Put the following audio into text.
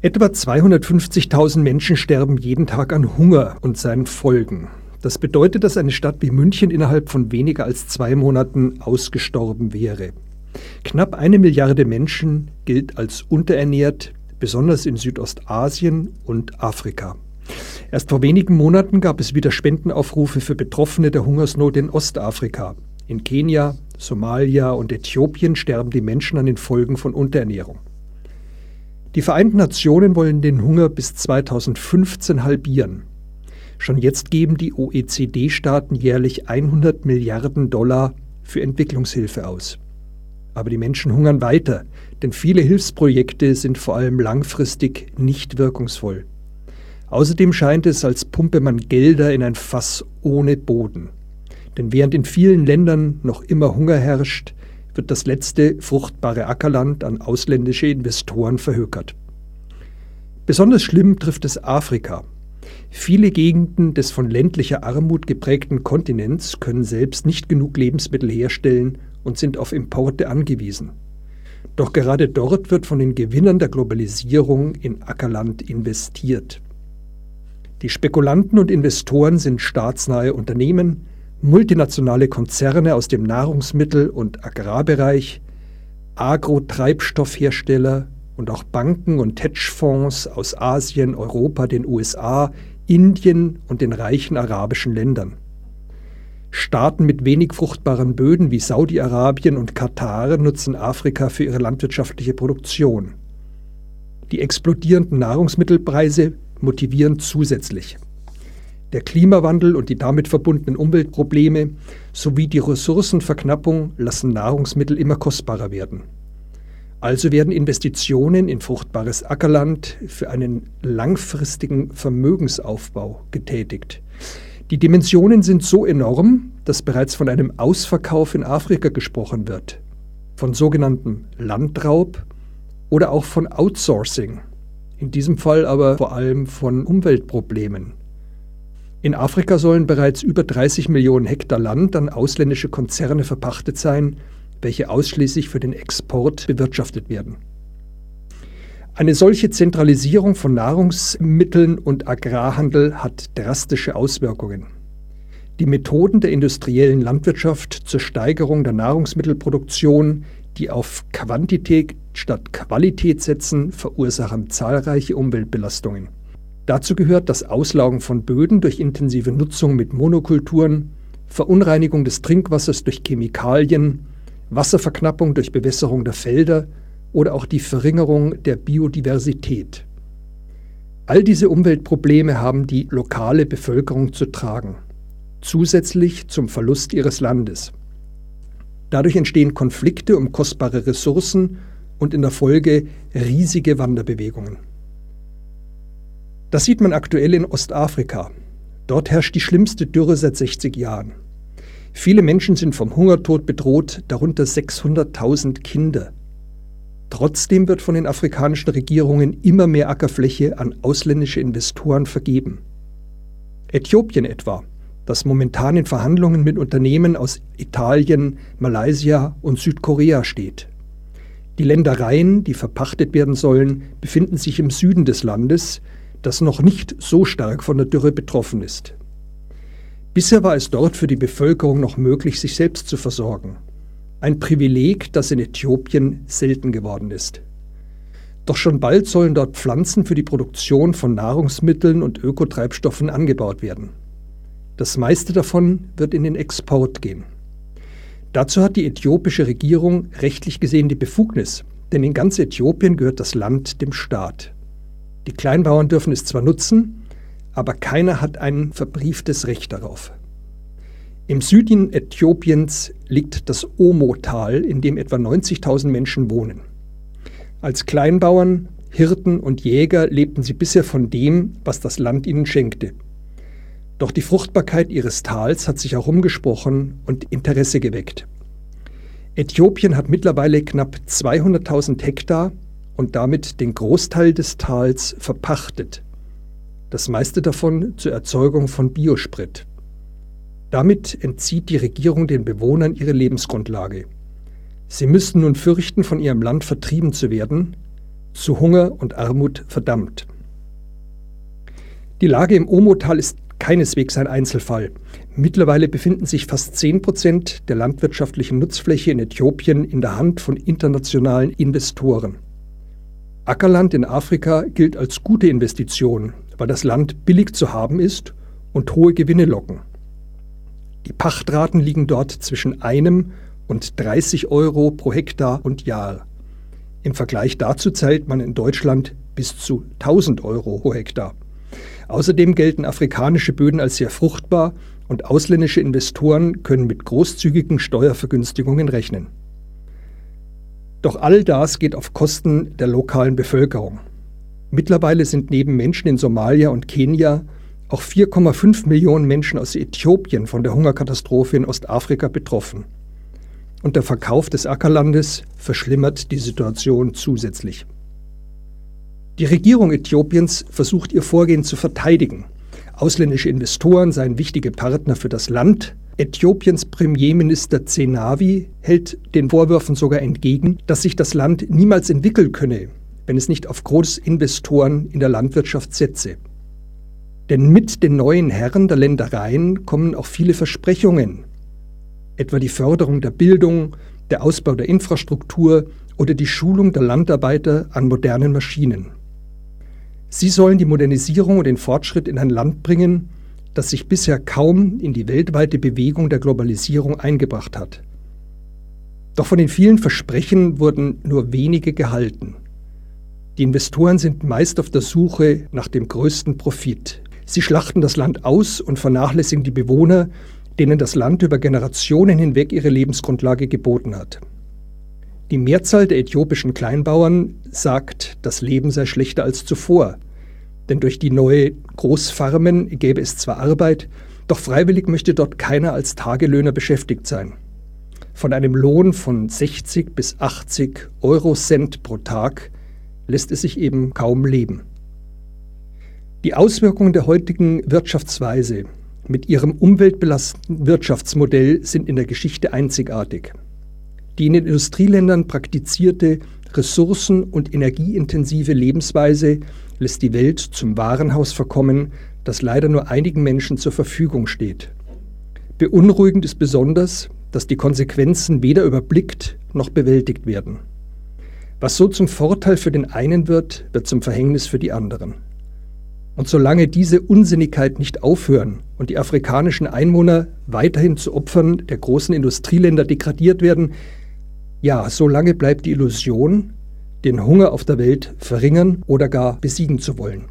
Etwa 250.000 Menschen sterben jeden Tag an Hunger und seinen Folgen. Das bedeutet, dass eine Stadt wie München innerhalb von weniger als zwei Monaten ausgestorben wäre. Knapp eine Milliarde Menschen gilt als unterernährt, besonders in Südostasien und Afrika. Erst vor wenigen Monaten gab es wieder Spendenaufrufe für Betroffene der Hungersnot in Ostafrika. In Kenia, Somalia und Äthiopien sterben die Menschen an den Folgen von Unterernährung. Die Vereinten Nationen wollen den Hunger bis 2015 halbieren. Schon jetzt geben die OECD-Staaten jährlich 100 Milliarden Dollar für Entwicklungshilfe aus. Aber die Menschen hungern weiter, denn viele Hilfsprojekte sind vor allem langfristig nicht wirkungsvoll. Außerdem scheint es, als pumpe man Gelder in ein Fass ohne Boden. Denn während in vielen Ländern noch immer Hunger herrscht, wird das letzte fruchtbare Ackerland an ausländische Investoren verhökert. Besonders schlimm trifft es Afrika. Viele Gegenden des von ländlicher Armut geprägten Kontinents können selbst nicht genug Lebensmittel herstellen und sind auf Importe angewiesen. Doch gerade dort wird von den Gewinnern der Globalisierung in Ackerland investiert. Die Spekulanten und Investoren sind staatsnahe Unternehmen, multinationale Konzerne aus dem Nahrungsmittel- und Agrarbereich, Agrotreibstoffhersteller und auch Banken und Hedgefonds aus Asien, Europa, den USA, Indien und den reichen arabischen Ländern. Staaten mit wenig fruchtbaren Böden wie Saudi-Arabien und Katar nutzen Afrika für ihre landwirtschaftliche Produktion. Die explodierenden Nahrungsmittelpreise motivieren zusätzlich. Der Klimawandel und die damit verbundenen Umweltprobleme sowie die Ressourcenverknappung lassen Nahrungsmittel immer kostbarer werden. Also werden Investitionen in fruchtbares Ackerland für einen langfristigen Vermögensaufbau getätigt. Die Dimensionen sind so enorm, dass bereits von einem Ausverkauf in Afrika gesprochen wird, von sogenanntem Landraub oder auch von Outsourcing, in diesem Fall aber vor allem von Umweltproblemen. In Afrika sollen bereits über 30 Millionen Hektar Land an ausländische Konzerne verpachtet sein, welche ausschließlich für den Export bewirtschaftet werden. Eine solche Zentralisierung von Nahrungsmitteln und Agrarhandel hat drastische Auswirkungen. Die Methoden der industriellen Landwirtschaft zur Steigerung der Nahrungsmittelproduktion, die auf Quantität statt Qualität setzen, verursachen zahlreiche Umweltbelastungen. Dazu gehört das Auslaugen von Böden durch intensive Nutzung mit Monokulturen, Verunreinigung des Trinkwassers durch Chemikalien, Wasserverknappung durch Bewässerung der Felder oder auch die Verringerung der Biodiversität. All diese Umweltprobleme haben die lokale Bevölkerung zu tragen, zusätzlich zum Verlust ihres Landes. Dadurch entstehen Konflikte um kostbare Ressourcen und in der Folge riesige Wanderbewegungen. Das sieht man aktuell in Ostafrika. Dort herrscht die schlimmste Dürre seit 60 Jahren. Viele Menschen sind vom Hungertod bedroht, darunter 600.000 Kinder. Trotzdem wird von den afrikanischen Regierungen immer mehr Ackerfläche an ausländische Investoren vergeben. Äthiopien etwa, das momentan in Verhandlungen mit Unternehmen aus Italien, Malaysia und Südkorea steht. Die Ländereien, die verpachtet werden sollen, befinden sich im Süden des Landes, das noch nicht so stark von der Dürre betroffen ist. Bisher war es dort für die Bevölkerung noch möglich, sich selbst zu versorgen. Ein Privileg, das in Äthiopien selten geworden ist. Doch schon bald sollen dort Pflanzen für die Produktion von Nahrungsmitteln und Ökotreibstoffen angebaut werden. Das meiste davon wird in den Export gehen. Dazu hat die äthiopische Regierung rechtlich gesehen die Befugnis, denn in ganz Äthiopien gehört das Land dem Staat. Die Kleinbauern dürfen es zwar nutzen, aber keiner hat ein verbrieftes Recht darauf. Im Süden Äthiopiens liegt das Omo-Tal, in dem etwa 90.000 Menschen wohnen. Als Kleinbauern, Hirten und Jäger lebten sie bisher von dem, was das Land ihnen schenkte. Doch die Fruchtbarkeit ihres Tals hat sich herumgesprochen und Interesse geweckt. Äthiopien hat mittlerweile knapp 200.000 Hektar und damit den Großteil des Tals verpachtet. Das meiste davon zur Erzeugung von Biosprit. Damit entzieht die Regierung den Bewohnern ihre Lebensgrundlage. Sie müssten nun fürchten, von ihrem Land vertrieben zu werden, zu Hunger und Armut verdammt. Die Lage im Omotal ist keineswegs ein Einzelfall. Mittlerweile befinden sich fast 10 Prozent der landwirtschaftlichen Nutzfläche in Äthiopien in der Hand von internationalen Investoren. Ackerland in Afrika gilt als gute Investition, weil das Land billig zu haben ist und hohe Gewinne locken. Die Pachtraten liegen dort zwischen einem und 30 Euro pro Hektar und Jahr. Im Vergleich dazu zahlt man in Deutschland bis zu 1000 Euro pro Hektar. Außerdem gelten afrikanische Böden als sehr fruchtbar und ausländische Investoren können mit großzügigen Steuervergünstigungen rechnen. Doch all das geht auf Kosten der lokalen Bevölkerung. Mittlerweile sind neben Menschen in Somalia und Kenia auch 4,5 Millionen Menschen aus Äthiopien von der Hungerkatastrophe in Ostafrika betroffen. Und der Verkauf des Ackerlandes verschlimmert die Situation zusätzlich. Die Regierung Äthiopiens versucht ihr Vorgehen zu verteidigen. Ausländische Investoren seien wichtige Partner für das Land. Äthiopiens Premierminister Zenawi hält den Vorwürfen sogar entgegen, dass sich das Land niemals entwickeln könne, wenn es nicht auf Großinvestoren in der Landwirtschaft setze. Denn mit den neuen Herren der Ländereien kommen auch viele Versprechungen, etwa die Förderung der Bildung, der Ausbau der Infrastruktur oder die Schulung der Landarbeiter an modernen Maschinen. Sie sollen die Modernisierung und den Fortschritt in ein Land bringen, das sich bisher kaum in die weltweite Bewegung der Globalisierung eingebracht hat. Doch von den vielen Versprechen wurden nur wenige gehalten. Die Investoren sind meist auf der Suche nach dem größten Profit. Sie schlachten das Land aus und vernachlässigen die Bewohner, denen das Land über Generationen hinweg ihre Lebensgrundlage geboten hat. Die Mehrzahl der äthiopischen Kleinbauern sagt, das Leben sei schlechter als zuvor. Denn durch die neue Großfarmen gäbe es zwar Arbeit, doch freiwillig möchte dort keiner als Tagelöhner beschäftigt sein. Von einem Lohn von 60 bis 80 Euro Cent pro Tag lässt es sich eben kaum leben. Die Auswirkungen der heutigen Wirtschaftsweise mit ihrem umweltbelastenden Wirtschaftsmodell sind in der Geschichte einzigartig. Die in den Industrieländern praktizierte ressourcen- und energieintensive Lebensweise lässt die Welt zum Warenhaus verkommen, das leider nur einigen Menschen zur Verfügung steht. Beunruhigend ist besonders, dass die Konsequenzen weder überblickt noch bewältigt werden. Was so zum Vorteil für den einen wird, wird zum Verhängnis für die anderen. Und solange diese Unsinnigkeit nicht aufhören und die afrikanischen Einwohner weiterhin zu Opfern der großen Industrieländer degradiert werden, ja, solange bleibt die Illusion, den Hunger auf der Welt verringern oder gar besiegen zu wollen.